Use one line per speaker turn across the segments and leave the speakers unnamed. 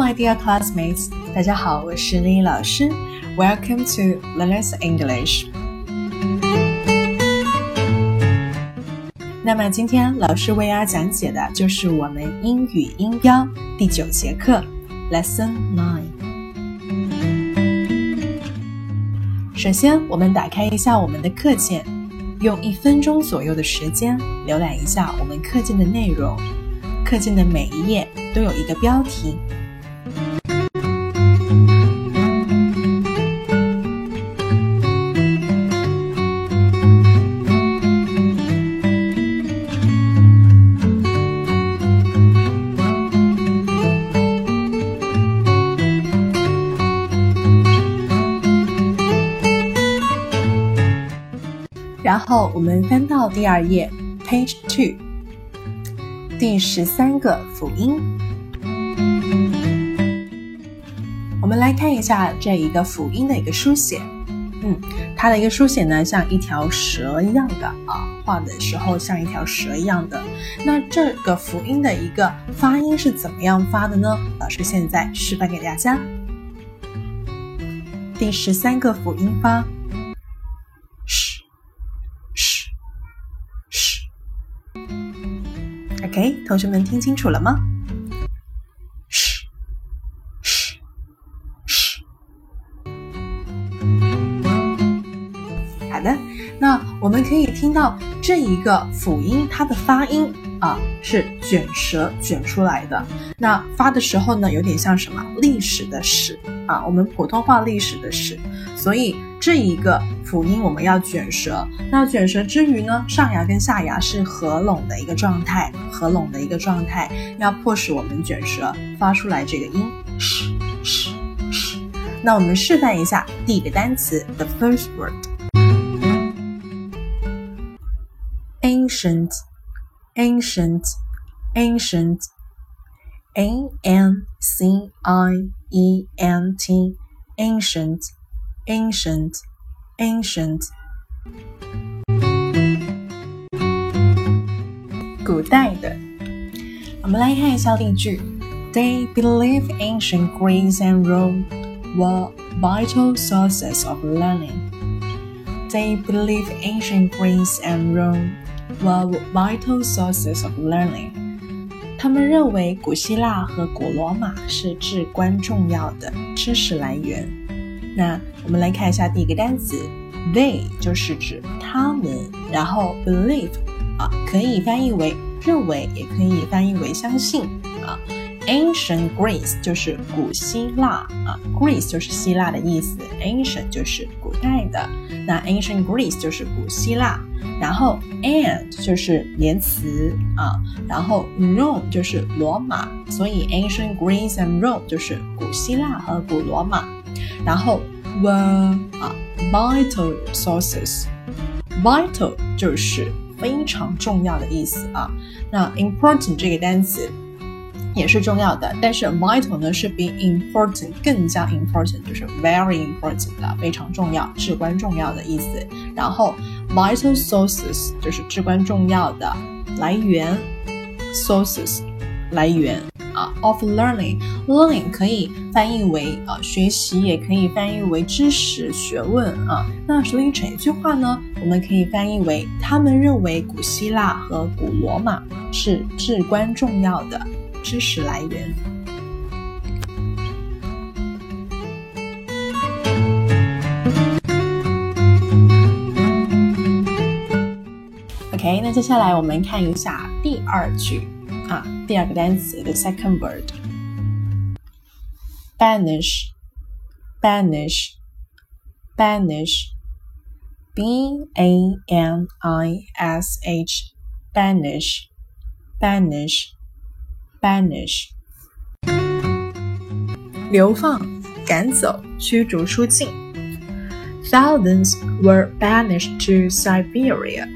my dear classmates，大家好，我是丽老师。Welcome to Learn English。那么今天老师为大家讲解的就是我们英语音标第九节课，Lesson Nine。首先，我们打开一下我们的课件，用一分钟左右的时间浏览一下我们课件的内容。课件的每一页都有一个标题。我们翻到第二页，Page Two。第十三个辅音，我们来看一下这一个辅音的一个书写。嗯，它的一个书写呢，像一条蛇一样的啊，画的时候像一条蛇一样的。那这个辅音的一个发音是怎么样发的呢？老师现在示范给大家。第十三个辅音发。OK，同学们听清楚了吗？嘘，嘘，嘘。好的，那我们可以听到这一个辅音，它的发音啊是卷舌卷出来的。那发的时候呢，有点像什么历史的史啊，我们普通话历史的史。所以这一个辅音我们要卷舌，那卷舌之余呢，上牙跟下牙是合拢的一个状态，合拢的一个状态，要迫使我们卷舌发出来这个音。那我们示范一下第一个单词，the first word，ancient，ancient，ancient，a n c i e n t，ancient。ancient, ancient，古代的。我们来看一下例句：They believe ancient Greece and Rome were vital sources of learning. They believe ancient Greece and Rome were vital sources of learning. 他们认为古希腊和古罗马是至关重要的知识来源。 那我们来看一下第一个单词，they 就是指他们，然后 believe 啊可以翻译为认为，也可以翻译为相信啊。Ancient Greece 就是古希腊啊，Greece 就是希腊的意思，Ancient 就是古代的，那 Ancient Greece 就是古希腊，然后 and 就是连词啊，然后 Rome 就是罗马，所以 Ancient Greece and Rome 就是古希腊和古罗马。然后 were 啊，vital sources，vital 就是非常重要的意思啊。那 important 这个单词也是重要的，但是 vital 呢是比 important 更加 important，就是 very important 的，非常重要、至关重要的意思。然后 vital sources 就是至关重要的来源，sources 来源。，of learning，learning 可以翻译为啊学习，也可以翻译为知识、学问啊。那所以整句话呢，我们可以翻译为他们认为古希腊和古罗马是至关重要的知识来源。OK，那接下来我们看一下第二句。啊，第二个单词，the second word，banish，banish，banish，b a n i s h，banish，banish，banish，流放、赶走、驱逐出境。Thousands were banished to Siberia.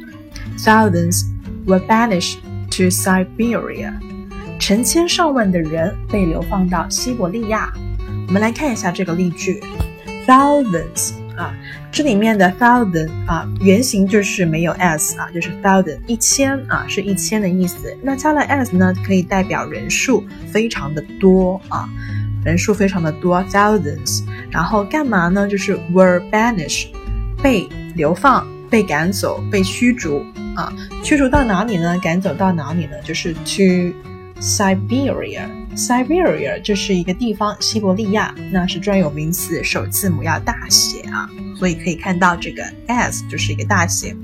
Thousands were banished To Siberia，成千上万的人被流放到西伯利亚。我们来看一下这个例句，thousands 啊，这里面的 thousand 啊，原型就是没有 s 啊，就是 thousand 一千啊，是一千的意思。那加了 s 呢，可以代表人数非常的多啊。人数非常的多，thousands。然后干嘛呢？就是 were banished，被流放、被赶走、被驱逐啊。驱逐到哪里呢？赶走到哪里呢？就是 to Siberia。Siberia 这是一个地方，西伯利亚，那是专有名词，首字母要大写啊。所以可以看到这个 s 就是一个大写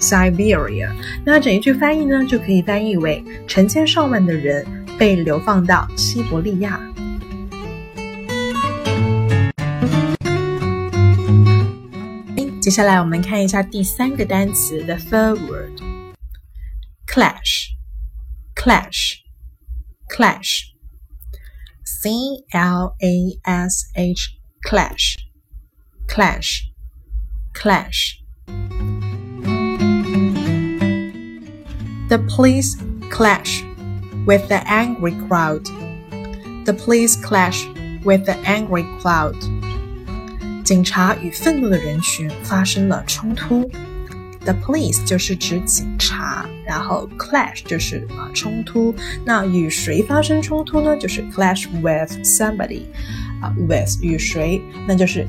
，Siberia。那整一句翻译呢，就可以翻译为成千上万的人被流放到西伯利亚。接下来我们看一下第三个单词，the third word，clash，clash，clash，c l a s h，clash，clash。clash. The police clash with the angry crowd. The police clash with the angry crowd. 警察与愤怒的人群发生了冲突。The police 就是指警察，然后 clash 就是啊冲突。那与谁发生冲突呢？就是 clash with somebody，啊 with 与谁，那就是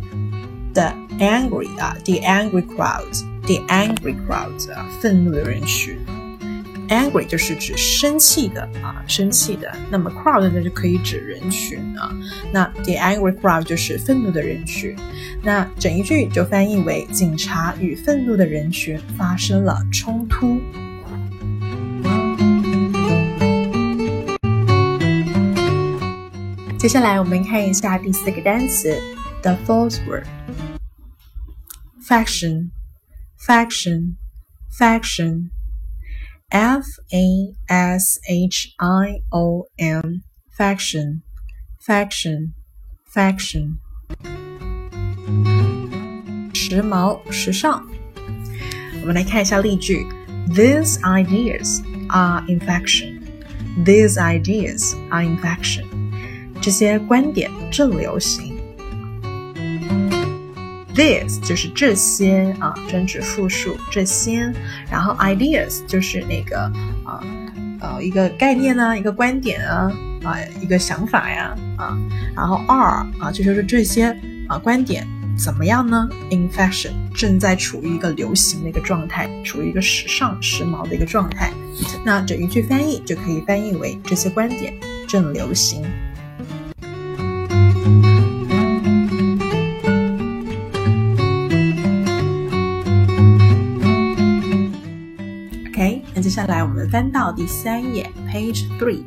the angry 啊，the angry crowds，the angry crowds 啊，愤怒的人群。 Angry 就是指生气的啊，生气的。那么 crowd 呢就可以指人群啊。那 the angry crowd 就是愤怒的人群。那整一句就翻译为警察与愤怒的人群发生了冲突。接下来我们看一下第四个单词，the fourth word。faction, faction, faction. F A S H I O N, faction, faction, faction. 时髦，时尚。我们来看一下例句：These ideas are in faction. These ideas are in faction. 这些观点正流行。 This 就是这些啊，专指复数这些，然后 ideas 就是那个啊呃一个概念呢，一个观点啊啊一个想法呀啊，然后 are 啊就就是这些啊观点怎么样呢？In fashion 正在处于一个流行的一个状态，处于一个时尚时髦的一个状态。那整一句翻译就可以翻译为这些观点正流行。下来我们翻到第三页，page three，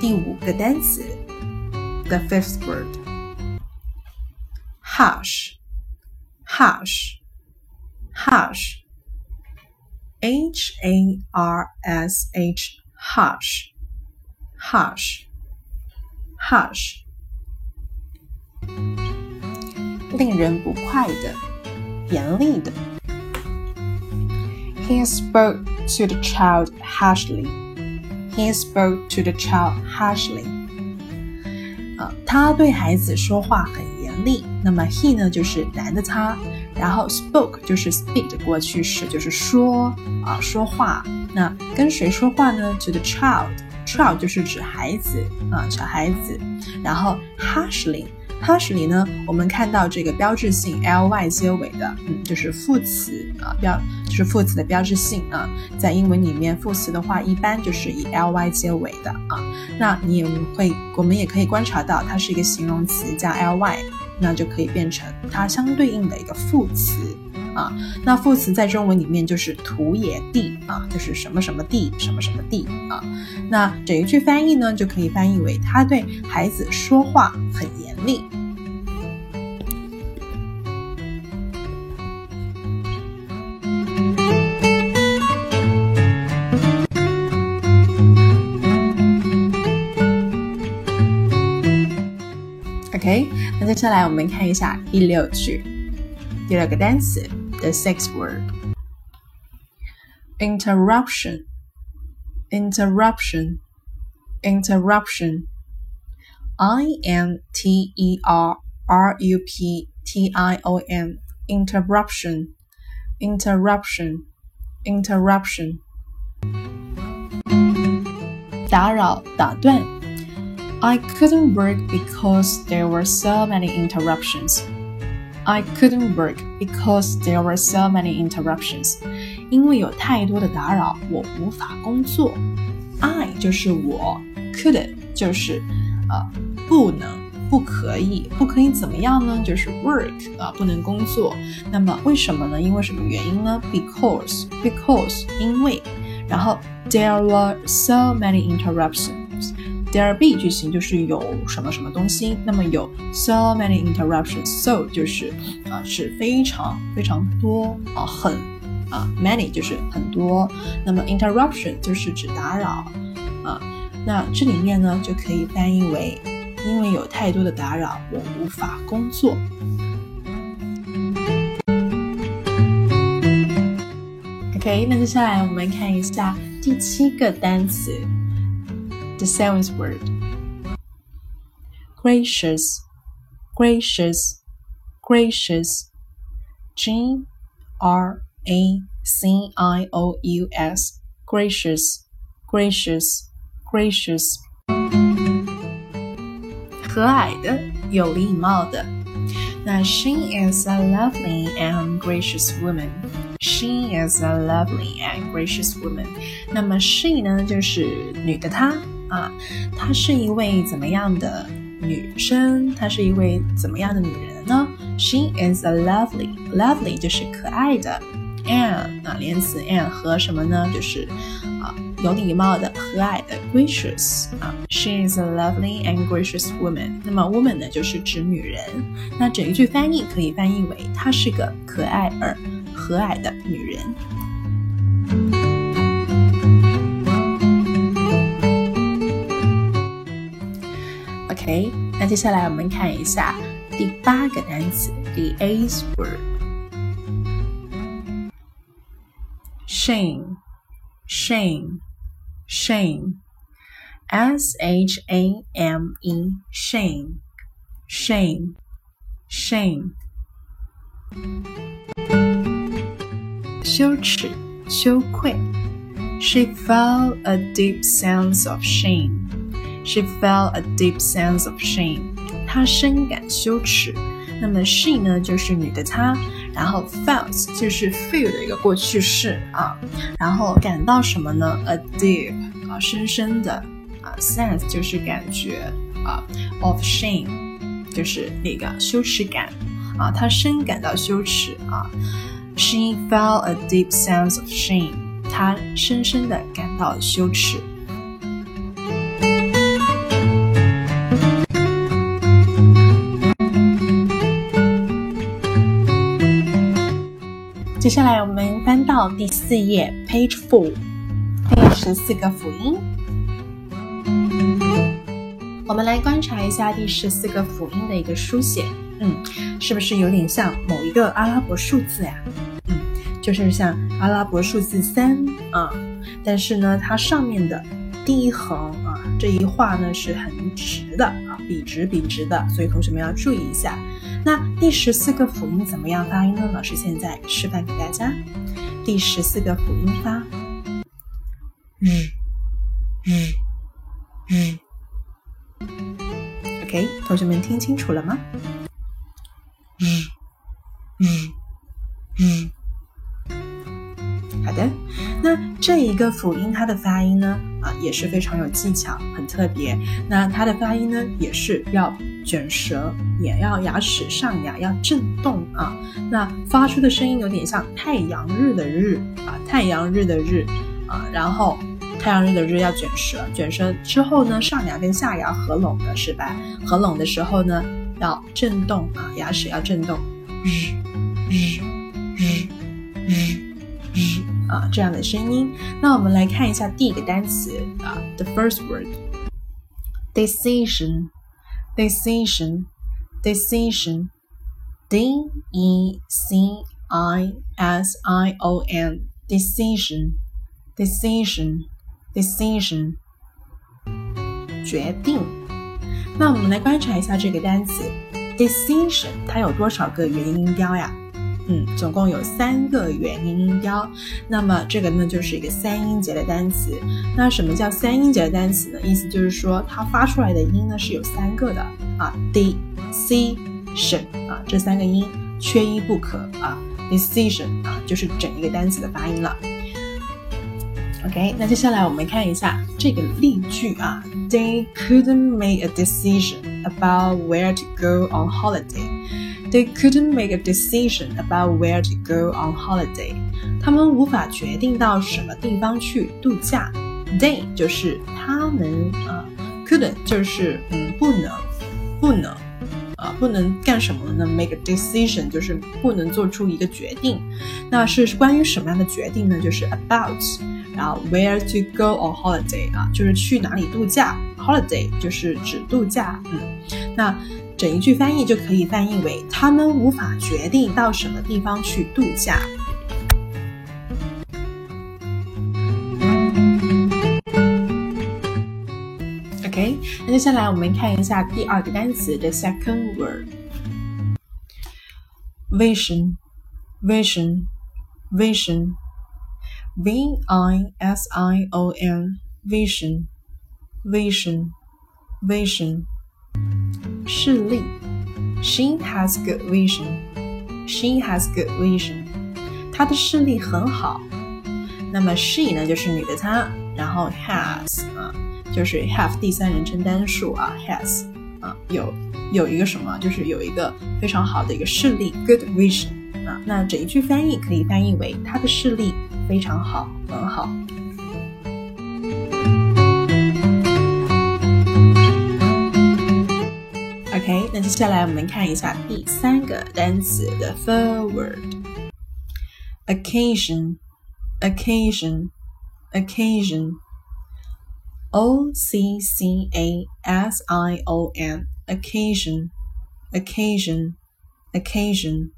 第五个单词，the fifth word，hush，hush，hush，h a r s h，hush，hush，hush，令人不快的，严厉的。He spoke to the child harshly. He spoke to the child harshly. 呃，他对孩子说话很严厉。那么 he 呢，就是男的他，然后 spoke 就是 speak 的过去式，就是说啊说话。那跟谁说话呢？To the child. Child 就是指孩子啊，小孩子。然后 harshly。 Harshly 呢，我们看到这个标志性 ly 结尾的，嗯，就是副词啊，标就是副词的标志性啊。在英文里面，副词的话一般就是以 ly 结尾的啊。那你也会，我们也可以观察到，它是一个形容词加 ly，那就可以变成它相对应的一个副词啊。那副词在中文里面就是土也地啊，就是什么什么地，什么什么地啊。那整一句翻译呢，就可以翻译为他对孩子说话很严。厉。OK，那接下来我们看一下第六句，第六个单词 ，the sixth word，interruption，interruption，interruption。I N T E R R U P T I O N interruption interruption interruption 打扰打断 I couldn't work because there were so many interruptions. I couldn't work because there were so many interruptions. 因为有太多的打扰，我无法工作。I 就是我，couldn't 就是呃不能、不可以、不可以怎么样呢？就是 work 啊，不能工作。那么为什么呢？因为什么原因呢？Because because 因为，然后 there were so many interruptions。There be 句型就是有什么什么东西，那么有 so many interruptions，so 就是啊是非常非常多啊很啊 many 就是很多，那么 interruption 就是指打扰啊，那这里面呢就可以翻译为因为有太多的打扰，我无法工作。OK，那接下来我们看一下第七个单词。The seventh word. Gracious, gracious, gracious. G R A C I O U S. Gracious, gracious, gracious. 和蔼的，有礼貌的。那 she is a lovely and gracious woman. She is a lovely and gracious woman. 那么 she 呢，就是女的她。 啊，她是一位怎么样的女生？她是一位怎么样的女人呢？She is a lovely, lovely 就是可爱的，and 啊连词 and 和什么呢？就是啊有礼貌的、和蔼的，gracious 啊。She is a lovely and gracious woman。那么 woman 呢就是指女人。那整一句翻译可以翻译为她是个可爱而和蔼的女人。OK，那接下来我们看一下第八个单词，the eighth word，shame，shame，shame，s h a m e，shame，shame，shame，羞耻，羞愧。She felt a deep sense of shame. She felt a deep sense of shame. 她深感羞耻。那么 she 呢，就是女的她，然后 felt 就是 feel 的一个过去式啊，然后感到什么呢？A deep 啊，深深的啊，sense 就是感觉啊，of shame 就是那个羞耻感啊，她深感到羞耻啊。She felt a deep sense of shame. 她深深的感到羞耻。接下来我们翻到第四页，Page Four，第十四个辅音。我们来观察一下第十四个辅音的一个书写，嗯，是不是有点像某一个阿拉伯数字呀？嗯，就是像阿拉伯数字三啊，但是呢，它上面的第一横啊，这一画呢是很直的，笔直笔直的，所以同学们要注意一下。那第十四个辅音怎么样发音呢？老师现在示范给大家。第十四个辅音发日日日。OK，同学们听清楚了吗？日日日。个辅音它的发音呢，啊也是非常有技巧，很特别。那它的发音呢，也是要卷舌，也要牙齿上牙要震动啊。那发出的声音有点像太阳日的日啊，太阳日的日啊。然后太阳日的日要卷舌，卷舌之后呢，上牙跟下牙合拢的是吧？合拢的时候呢，要震动啊，牙齿要震动，日日日日日。啊，这样的声音。那我们来看一下第一个单词啊，the first word，decision，decision，decision，d e c i s i o n，decision，decision，decision，决定。那我们来观察一下这个单词，decision，它有多少个元音音标呀？嗯，总共有三个元音音标。那么这个呢，就是一个三音节的单词。那什么叫三音节的单词呢？意思就是说它发出来的音呢是有三个的啊，d、c、tion 啊，这三个音缺一不可啊。decision 啊，就是整一个单词的发音了。OK，那接下来我们看一下这个例句啊，They couldn't make a decision about where to go on holiday. They couldn't make a decision about where to go on holiday. 他们无法决定到什么地方去度假。They 就是他们啊，couldn't 就是嗯不能不能啊不能干什么呢？Make a decision 就是不能做出一个决定。那是关于什么样的决定呢？就是 about。然后 where to go on holiday 啊，就是去哪里度假。holiday 就是指度假，嗯，那整一句翻译就可以翻译为他们无法决定到什么地方去度假。OK，那接下来我们看一下第二个单词的 second word，vision，vision，vision。V I S I O N vision vision vision 视力 She has good vision. She has good vision. 她的视力很好。那么 she 呢就是女的她，然后 has 啊就是 have 第三人称单数啊 has 啊有有一个什么就是有一个非常好的一个视力 good vision 啊。那整一句翻译可以翻译为她的视力。非常好，很好。OK，那接下来我们看一下第三个单词的 third word，occasion，occasion，occasion，o c c a s i o n，occasion，occasion，occasion。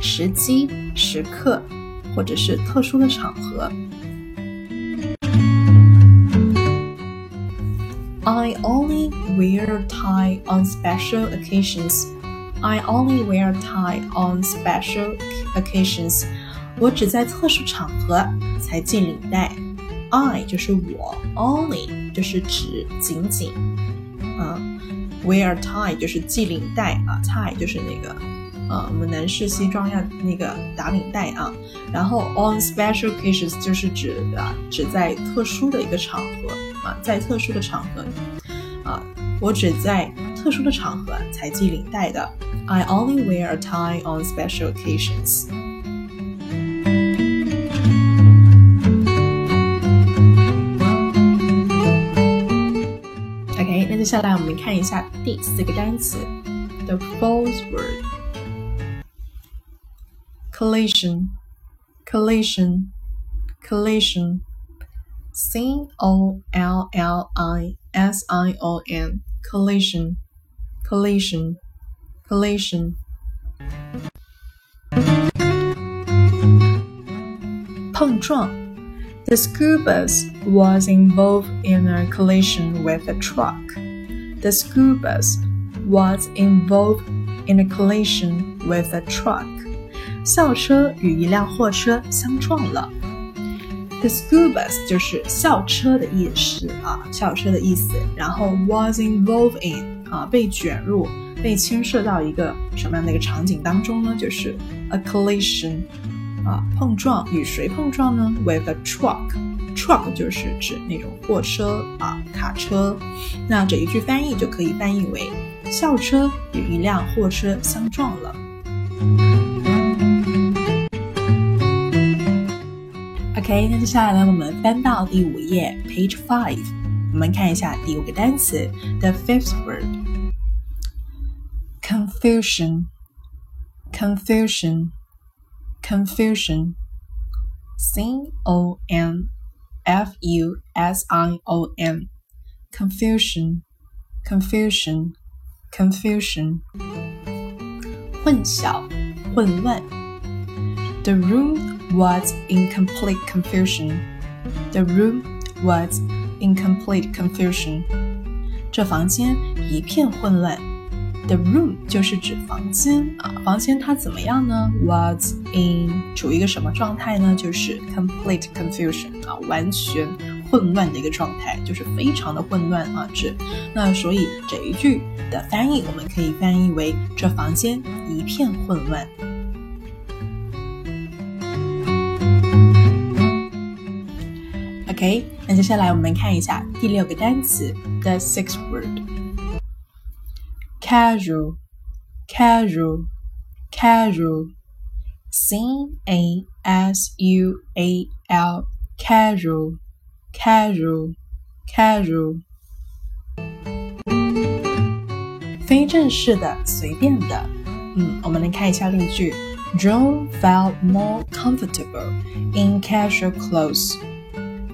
时机、时刻，或者是特殊的场合。 I only wear tie on special occasions. I only wear tie on special occasions. 我只在特殊场合才系领带。I 就是我，only 就是指仅仅。啊，wear tie 就是系领带啊，tie 就是那个。啊，我们男士西装要那个打领带啊。然后 on special occasions 就是指啊，指在特殊的一个场合 啊，在特殊的场合啊，我只在特殊的场合才系领带的。I only wear a tie on special occasions. OK，那接下来我们看一下第四个单词，the false word。collision, collision, collision. C O L L I S I O N, collision, collision, collision. 碰撞 The school bus was involved in a collision with a truck. The school bus was involved in a collision with a truck. 校车与一辆货车相撞了。 The school bus 就是校车的意思啊，校车的意思。然后 was involved in 啊，被卷入、被牵涉到一个什么样的一个场景当中呢？就是 a collision 啊，碰撞与谁碰撞呢？With a truck。truck 就是指那种货车啊，卡车。那这一句翻译就可以翻译为校车与一辆货车相撞了。OK，那接下来呢，我们翻到第五页，Page Five，我们看一下第五个单词，the fifth word，confusion，confusion，confusion，C O N F U S I O N，confusion，confusion，confusion，混淆、混乱，the room。 Was in complete confusion. The room was in complete confusion. 这房间一片混乱。The room 就是指房间啊，房间它怎么样呢？Was in 处于一个什么状态呢？就是 complete confusion 啊，完全混乱的一个状态，就是非常的混乱啊，指那所以这一句的翻译我们可以翻译为这房间一片混乱。OK，那接下来我们看一下第六个单词，the sixth word，casual，casual，casual，c a s u a l，casual，casual，casual，非正式的，随便的。嗯，我们来看一下例句，John felt more comfortable in casual clothes。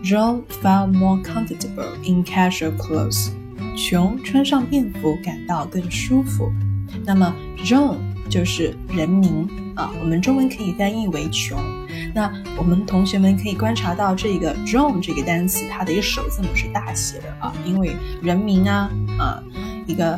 John felt more comfortable in casual clothes. 琼穿上便服感到更舒服。那么，John 就是人名啊，我们中文可以翻译为琼。那我们同学们可以观察到，这个 John 这个单词，它的一个首字母是大写的啊，因为人名啊啊一个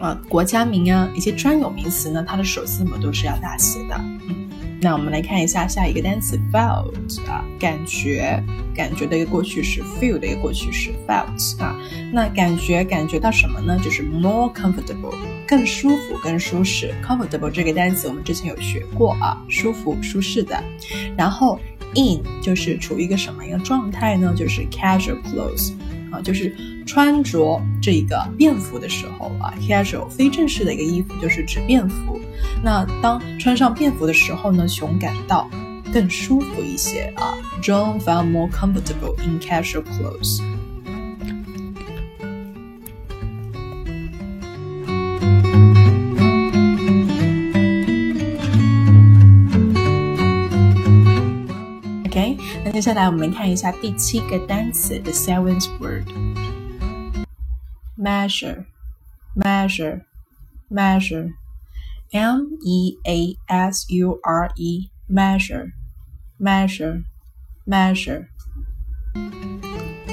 啊国家名啊一些专有名词呢，它的首字母都是要大写的。嗯。那我们来看一下下一个单词 felt 啊，感觉感觉的一个过去式，feel 的一个过去式 felt 啊。那感觉感觉到什么呢？就是 more comfortable，更舒服、更舒适。comfortable 这个单词我们之前有学过啊，舒服、舒适的。然后 in 就是处于一个什么一个状态呢？就是 casual clothes 啊，就是穿着这个便服的时候啊，casual 非正式的一个衣服就是指便服。那当穿上便服的时候呢，熊感到更舒服一些啊。John felt more comfortable in casual clothes. 接下来我们看一下第七个单词，the seventh word，measure，measure，measure。M E A S U R E measure measure measure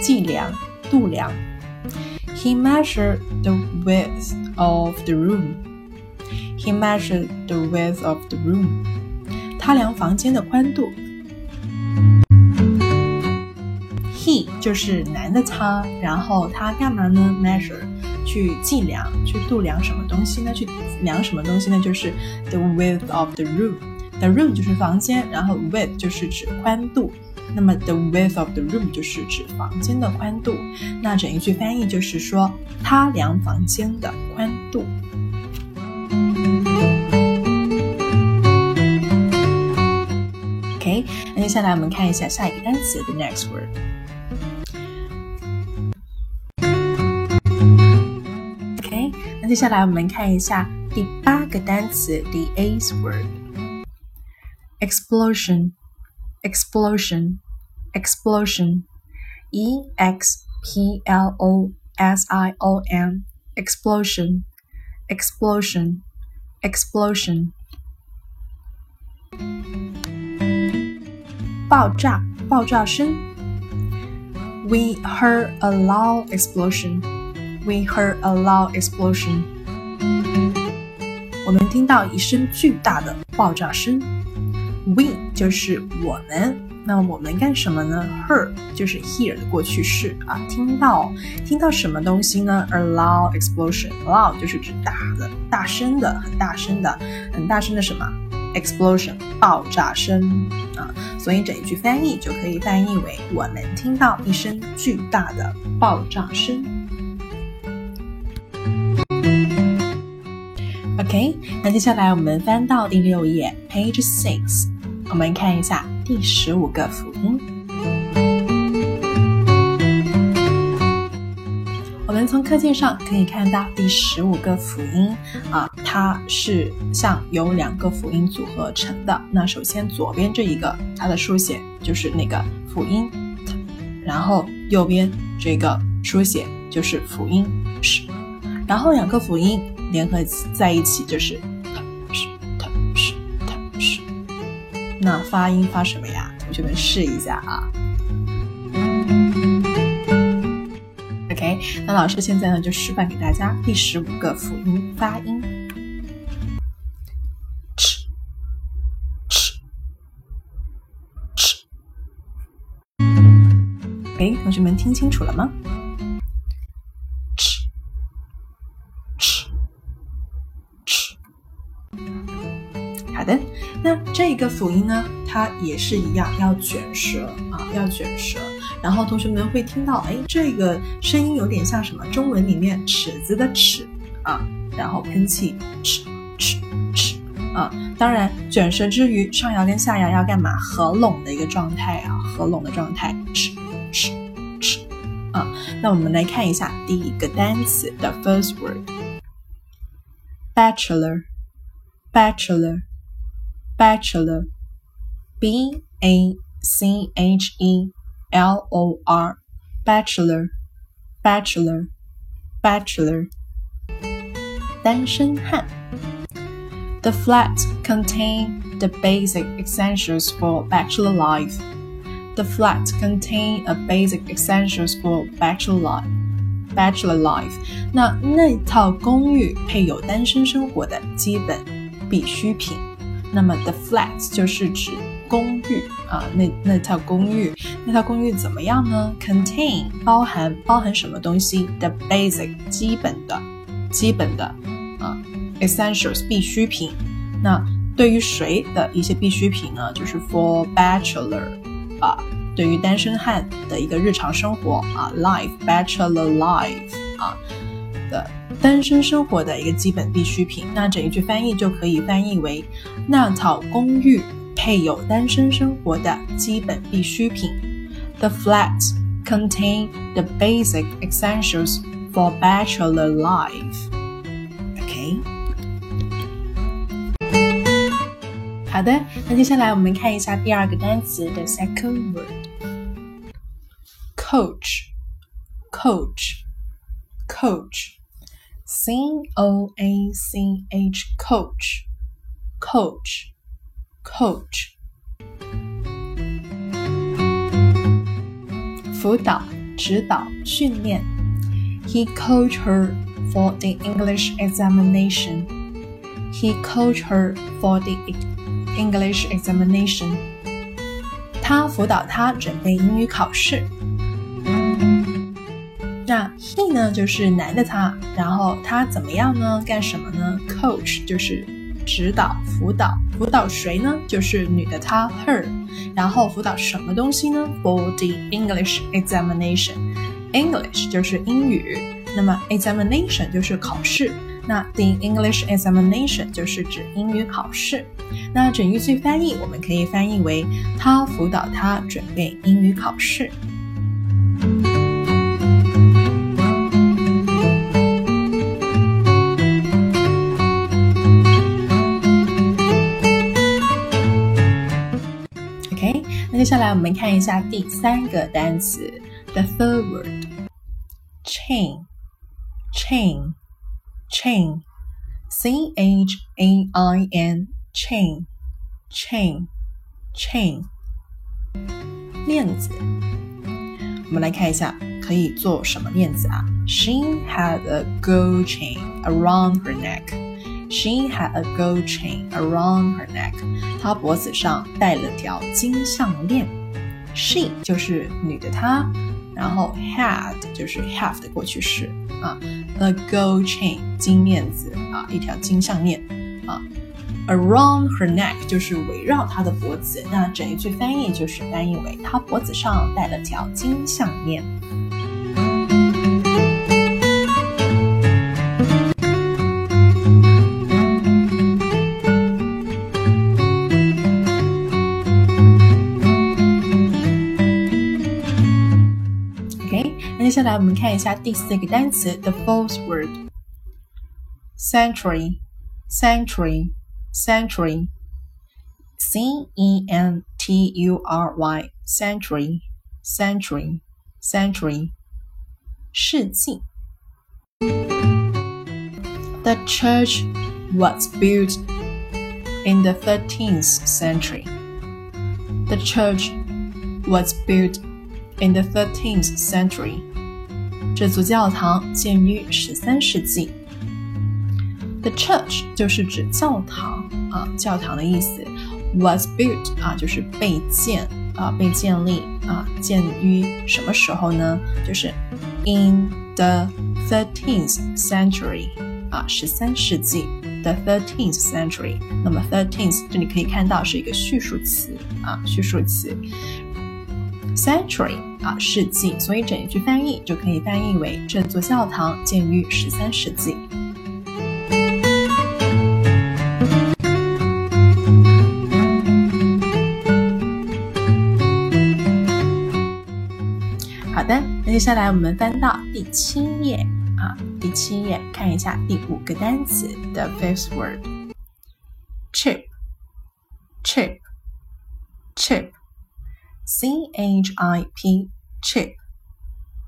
计量度量 He measured the width of the room. He measured the width of the room. 他量房间的宽度。 He 就是男的他，然后他干嘛呢？Measure 去计量，去度量什么东西呢？去量什么东西呢？就是 the width of the room。the room 就是房间，然后 width 就是指宽度。那么 the width of the room 就是指房间的宽度。那整一句翻译就是说，他量房间的宽度。OK，那接下来我们看一下下一个单词，the next word。接下来我们看一下第八个单词，the eighth word，explosion，explosion，explosion，e x p l o s i o n，explosion，explosion，explosion，爆炸，爆炸声。We heard a loud explosion We heard a loud explosion. 我们听到一声巨大的爆炸声。We 就是我们，那我们干什么呢？Hear 就是 hear 的过去式啊，听到听到什么东西呢？A loud explosion. Loud 就是指大的、大声的、很大声的、很大声的什么？Explosion 爆炸声啊，所以整一句翻译就可以翻译为我们听到一声巨大的爆炸声。OK，那接下来我们翻到第六页，Page Six，我们看一下第十五个辅音。我们从课件上可以看到第十五个辅音啊，它是像由两个辅音组合成的。那首先左边这一个，它的书写就是那个辅音 t，然后右边这个书写就是辅音 sh，然后两个辅音。联合在一起就是那发音发什么呀？同学们试一下啊。OK，OK，那老师现在呢就示范给大家第十五个辅音发音。哎，同学们听清楚了吗个辅音呢，它也是一样要卷舌啊，要卷舌。然后同学们会听到，哎，这个声音有点像什么？中文里面尺子的尺啊，然后喷气，尺尺尺啊。当然，卷舌之余，上牙跟下牙要干嘛？合拢的一个状态啊，合拢的状态，尺尺尺啊。那我们来看一下第一个单词的 first word，bachelor，bachelor word，bachelor，bachelor，bachelor，b a c h e。L O R bachelor bachelor bachelor 单身汉 The flat contain the basic essentials for bachelor life. The flat contain a basic essentials for bachelor life. Bachelor life，那那套公寓配有单身生活的基本必需品。 那么 the flats 就是指公寓啊，那那套公寓，那套公寓怎么样呢？Contain 包含包含什么东西？The basic 基本的，基本的啊，essentials 必需品。那对于谁的一些必需品呢？就是 for bachelor 啊，对于单身汉的一个日常生活啊，life bachelor life 啊的单身生活的一个基本必需品。那整一句翻译就可以翻译为那套公寓。配有单身生活的基本必需品。The flats contain the basic essentials for bachelor life. OK，好的，那接下来我们看一下第二个单词的 second word。Coach, coach, coach, C O A C H, coach, coach. coach 辅导、指导、训练。He coached her for the English examination. He coached her for the English examination. 他辅导她准备英语考试。 He 呢，就是男的他，然后他怎么样呢？干什么呢？Coach 就是指导、辅导，辅导谁呢？就是女的她 her，然后辅导什么东西呢？For the English examination。English 就是英语，那么 examination 就是考试，那 the English examination 就是指英语考试。那整句句翻译，我们可以翻译为他辅导他准备英语考试。下来我们看一下第三个单词，the third word，chain，chain，chain，c h a i n，chain，chain，chain，链子。我们来看一下可以做什么链子啊？She had a gold chain around her neck. She had a gold chain around her neck. 她脖子上戴了条金项链。She 就是女的她，然后 had 就是 have 的过去式啊。A gold chain 金链子啊，一条金项链啊。Around her neck 就是围绕她的脖子。那整一句翻译就是翻译为她脖子上戴了条金项链。我们看一下第四个单词，the fourth word，century，century，century，c e n t u r y，century，century，century，世纪。The church was built in the 13th century. The church was built in the 13th century. 这座教堂建于十三世纪。The church 就是指教堂啊，教堂的意思。Was built 啊，就是被建啊，被建立啊，建于什么时候呢？就是 in the thirteenth century 啊，十三世纪。The thirteenth century。那么 thirteenth 这里可以看到是一个序数词啊，序数词。Century 啊，世纪，所以整一句翻译就可以翻译为这座教堂建于十三世纪。好的，那接下来我们翻到第七页啊，第七页看一下第五个单词的 fifth word，chip，chip，chip。C H I P chip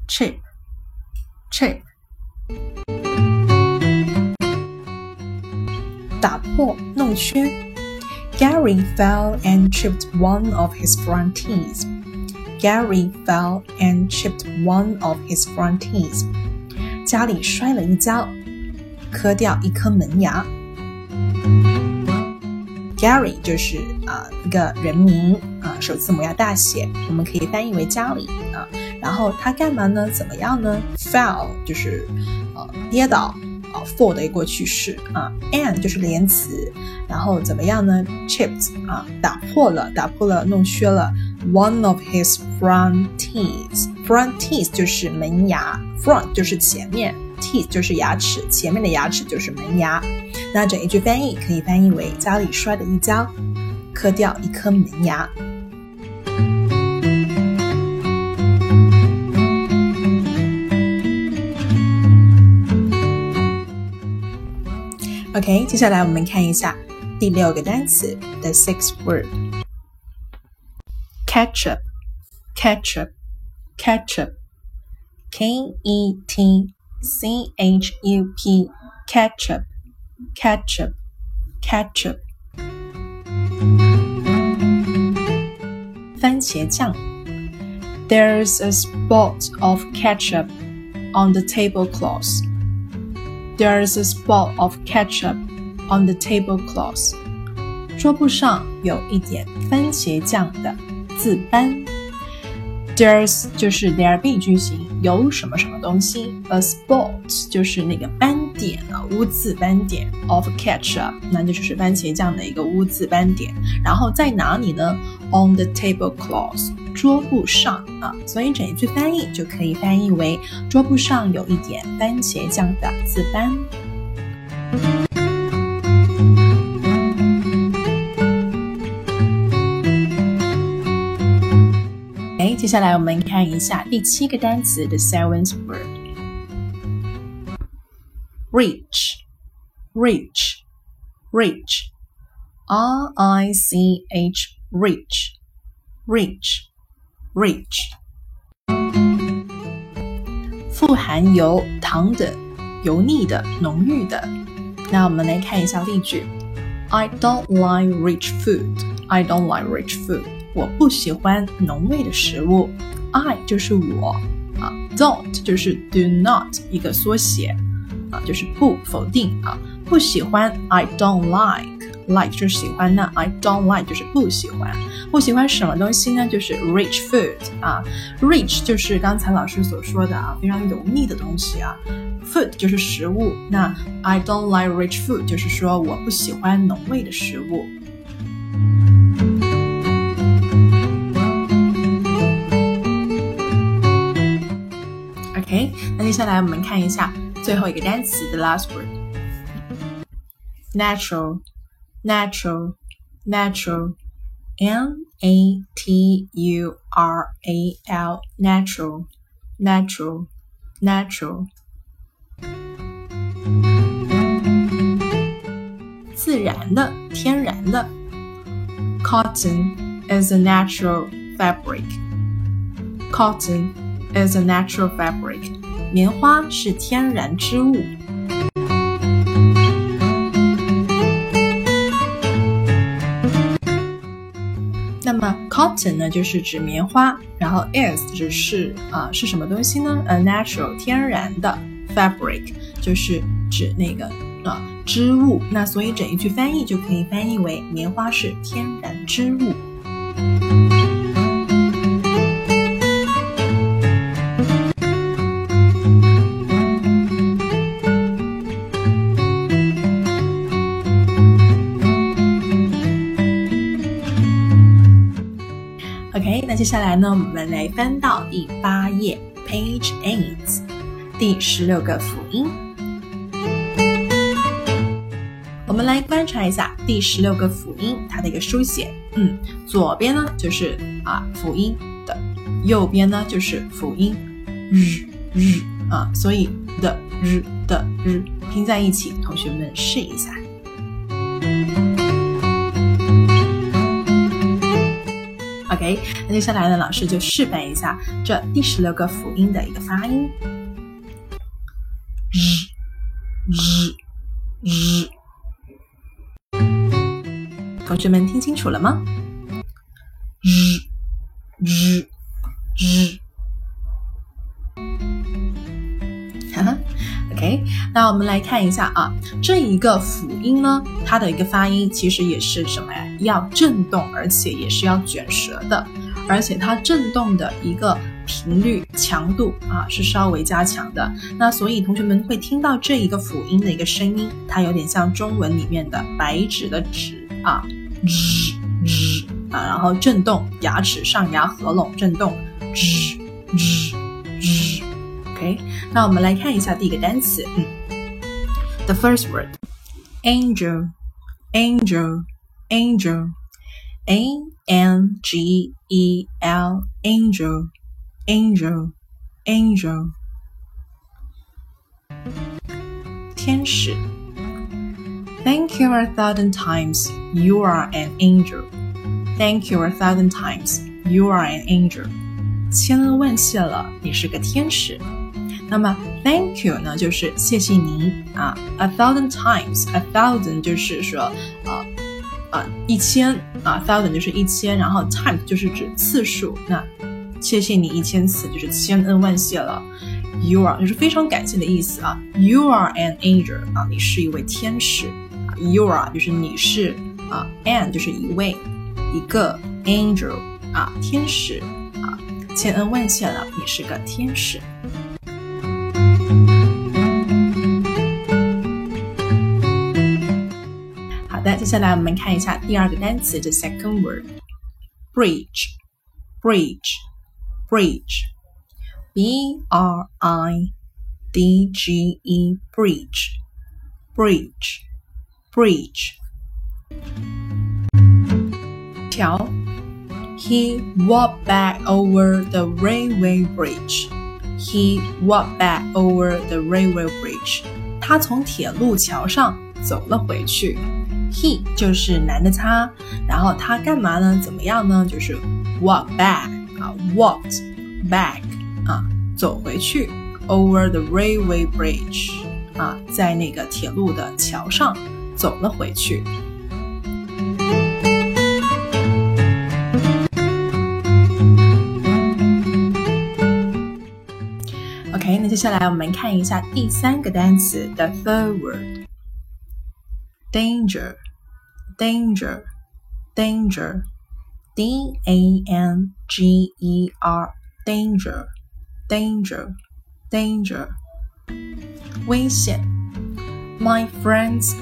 chip chip 打破弄缺 Gary fell and chipped one of his front teeth. Gary fell and chipped one of his front teeth. 家里摔了一跤，磕掉一颗门牙。 Gary 就是啊一个人名啊首字母要大写，我们可以翻译为家里啊。然后他干嘛呢？怎么样呢？Fell 就是呃跌倒啊，fall 的一个过去式啊，and 就是连词，然后怎么样呢？Chipped 啊打破了，打破了，弄缺了。One of his front teeth，front teeth 就是门牙，front 就是前面。Te 就是牙齿，前面的牙齿就是门牙。那整一句翻译可以翻译为家里摔了一跤，磕掉一颗门牙。OK，接下来我们看一下第六个单词，the sixth word，ketchup，ketchup，ketchup，K E T。C H U P ketchup ketchup ketchup 番茄酱 There's a spot of ketchup on the tablecloth. There's a spot of ketchup on the tablecloth. 桌布上有一点番茄酱的字斑。 There's 就是 there be 句型，有什么什么东西。A spot 就是那个斑点啊，污渍斑点。Of ketchup 那就是番茄酱的一个污渍斑点。然后在哪里呢？On the tablecloth 桌布上啊，所以整一句翻译就可以翻译为桌布上有一点番茄酱的渍斑。下来我们看一下第七个单词的 seventh word。reach reach reach R I C H reach reach reach 富含油糖的、油腻的、浓郁的。那我们来看一下例句：I don't like rich food. I don't like rich food. 我不喜欢浓味的食物，I 就是我。啊，don't 就是 do not 一个缩写。啊，就是不否定。啊，不喜欢 I don't like，like 就是喜欢那 I don't like 就是不喜欢，不喜欢什么东西呢？就是 rich food 啊，rich 就是刚才老师所说的啊，非常油腻的东西啊，food 就是食物，那 I don't like rich food 就是说我不喜欢浓味的食物。OK，那接下来我们看一下最后一个单词的 last word，natural，natural，natural，N A T U R A L，natural，natural，natural，自然的，天然的。Cotton is a natural fabric. Cotton is a natural fabric. 棉花是天然织物。那么 cotton 呢就是指棉花，然后 is 指是啊是什么东西呢？a natural 天然的 fabric 就是指那个啊织物。那所以整一句翻译就可以翻译为棉花是天然织物。来呢，我们来翻到第八页，Page Eight，第十六个辅音。我们来观察一下第十六个辅音它的一个书写。嗯，左边呢就是啊辅音的，右边呢就是辅音日日啊，所以的日的日拼在一起，同学们试一下。OK，那接下来呢，老师就示范一下这第十六个辅音的一个发音。日日日，同学们听清楚了吗？日日日，那我们来看一下啊，这一个辅音呢，它的一个发音其实也是什么呀？要震动，而且也是要卷舌的，而且它震动的一个频率强度啊是稍微加强的。那所以同学们会听到这一个辅音的一个声音，它有点像中文里面的白纸的纸啊，啊，然后震动牙齿上牙合拢震动。OK，那我们来看一下第一个单词，嗯 ，the first word，angel，angel，angel，a n g e l，angel，angel，angel，天使。Thank you a thousand times, you are an angel. Thank you a thousand times, you are an angel. 千恩万谢了，你是个天使。 那么，thank you 呢，就是谢谢您啊。A thousand times，a thousand 就是说，啊啊一千啊，thousand 就是一千，然后 times 就是指次数。那谢谢你一千次，就是千恩万谢了。You are 就是非常感谢的意思啊。You are an angel 啊，你是一位天使。You are 就是你是啊，an 就是一位一个 angel 啊，天使啊，千恩万谢了，你是个天使。下来我们看一下第二个单词，the second word，bridge，bridge，bridge，b r i d g e，bridge，bridge，bridge，条。He walked back over the railway bridge. He walked back over the railway bridge. 他从铁路桥上走了回去。 He 就是男的他，然后他干嘛呢？怎么样呢？就是 walk back 啊，walked back 啊，走回去。Over the railway bridge 啊，在那个铁路的桥上走了回去。OK，那接下来我们看一下第三个单词，the third word。Danger, danger, danger, D A N G E R, danger, danger, danger, 危险. My friends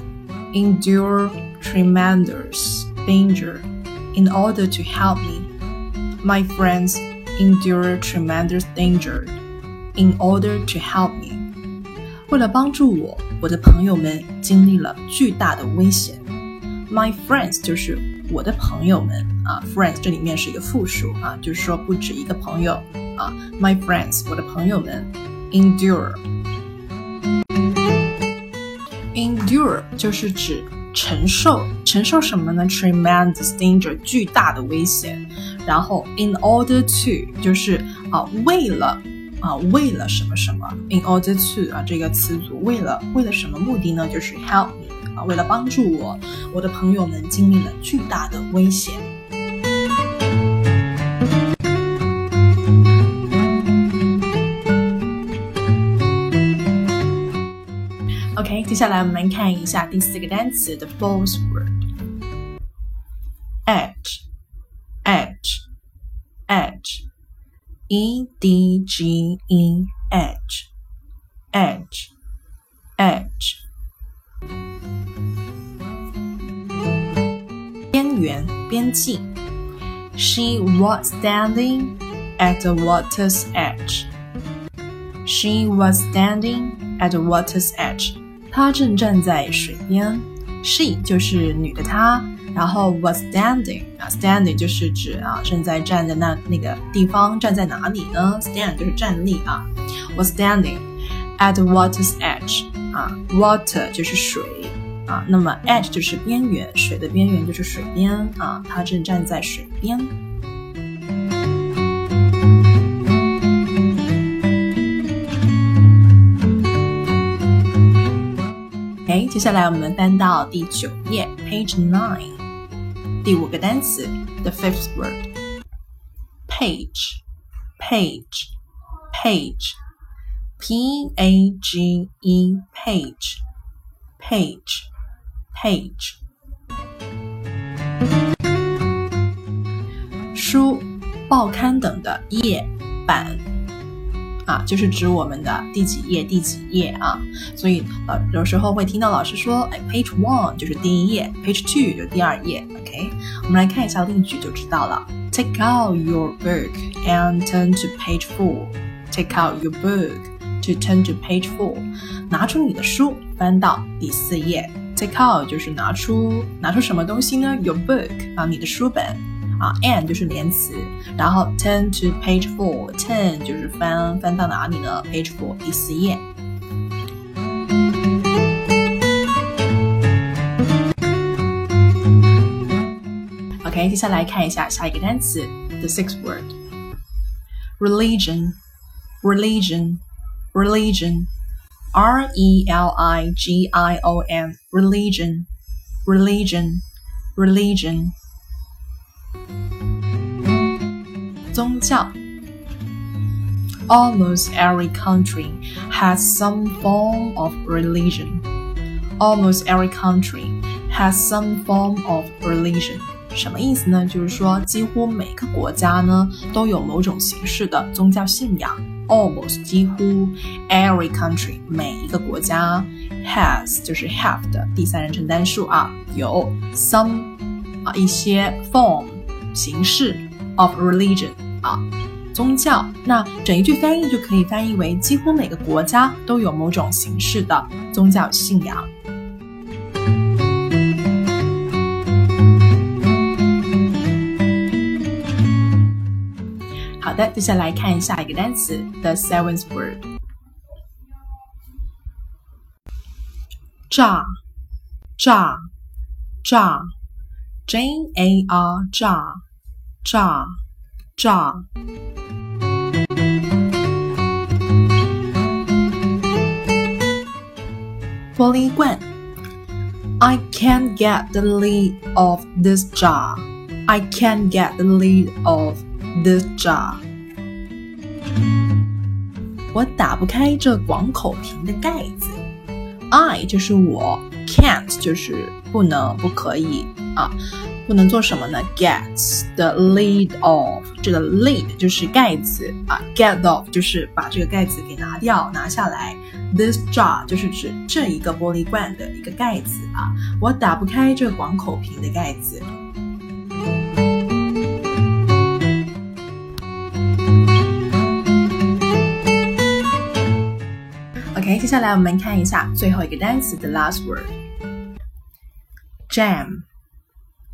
endure tremendous danger in order to help me. My friends endure tremendous danger in order to help me. 为了帮助我，我的朋友们经历了巨大的危险。My friends 就是我的朋友们啊，friends 这里面是一个复数啊，就是说不止一个朋友啊。My friends 我的朋友们，endure，endure 就是指承受，承受什么呢？Tremendous danger 巨大的危险。然后 in order to 就是啊为了。啊为了什么什么 in order to 啊这个词组为了为了什么目的呢？就是 help me 啊为了帮助我我的朋友们经历了巨大的危险。Ok 接下来我们看一下第四个单词 the boss word，edge，edge，edge，e d g e edge，edge，edge，边缘、边际。She was standing at the water's edge. She was standing at the water's edge. 她正站在水边。She 就是女的她， 然后 was standing 啊，standing 就是指啊正在站在那那个地方，站在哪里呢？stand 就是站立啊。was standing at water's edge 啊，water 就是水。啊，那么 edge 就是边缘，水的边缘就是水边啊，他正站在水边。OK，接下来我们翻到第九页，Page Nine，第五个单词，the fifth word，page，page，page，P A G E，page，page。page，书、报刊等的页版 啊，就是指我们的第几页第几页啊。所以呃，有时候会听到老师说，哎，page one 就是第一页，page two 就是第二页。OK，我们来看一下例句就知道了。Take out your book and turn to page four. Take out your book to turn to page four. 拿出你的书，翻到第四页。Take out 就是拿出拿出什么东西呢？Your book 啊，你的书本啊，and 就是连词，然后 turn to page four，turn 就是翻翻到哪里呢？Page four 第四页。OK，接下来看一下下一个单词，the sixth word，religion，religion，religion。R E L I G I O N religion religion religion 宗教 Almost every country has some form of religion. Almost every country has some form of religion. 什么意思呢？就是说，几乎每个国家呢都有某种形式的宗教信仰。Almost 几乎，every country 每一个国家 has 就是 have 的第三人称单数啊，有 some 啊一些 form 形式 of religion 啊宗教。那整一句翻译就可以翻译为几乎每个国家都有某种形式的宗教信仰。好的，接下来看下一个单词，the seventh word，炸，炸，炸，J A R 炸，炸，炸。玻璃罐，I can't get the lid of this jar. I can't get the lid of this jar. 我打不开这广口瓶的盖子。I 就是我，can't 就是不能、不可以啊， 不能做什么呢？Get the lid off，这个 lid 就是盖子啊，get off 就是把这个盖子给拿掉、拿下来。This jar 就是指这一个玻璃罐的一个盖子啊，我打不开这广口瓶的盖子。OK，接下来我们看一下最后一个单词的 last word，jam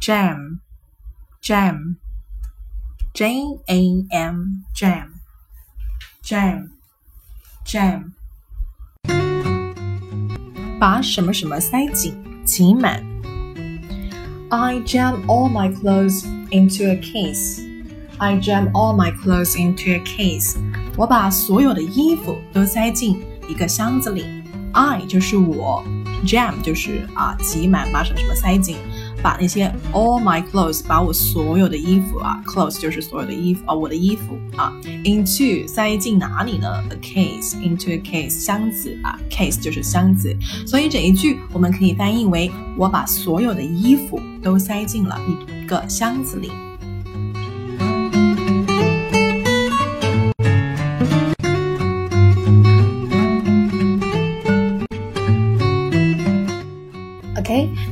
word，jam，jam，jam，J A M，jam，jam，jam，把什么什么塞紧、挤满。I jam all my clothes into a case. I jam all my clothes into a case. 我把所有的衣服都塞进一个箱子里，I 就是我，jam 就是啊挤满，把什么什么塞进 把那些 all my clothes，把我所有的衣服啊，clothes 就是所有的衣服啊，我的衣服啊，into 塞进哪里呢？a case，into a case 箱子啊，case 就是箱子，所以这一句我们可以翻译为我把所有的衣服都塞进了一个箱子里。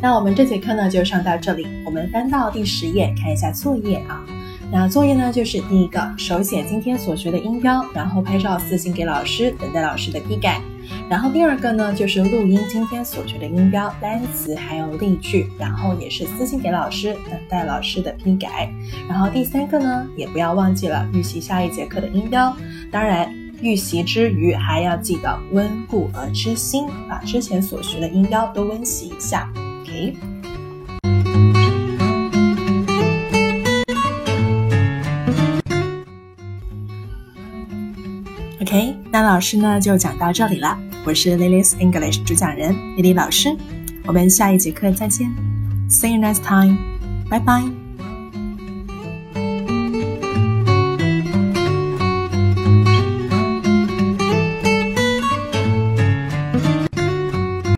那我们这节课呢就上到这里。我们翻到第十页，看一下作业啊。那作业呢就是第一个，手写今天所学的音标，然后拍照私信给老师，等待老师的批改。然后第二个呢就是录音今天所学的音标、单词还有例句，然后也是私信给老师，等待老师的批改。然后第三个呢也不要忘记了预习下一节课的音标。当然，预习之余还要记得温故而知新，把之前所学的音标都温习一下。OK。那老师呢就讲到这里了。我是 Lily's English 主讲人 Lily 老师，我们下一节课再见。See you next time，拜拜。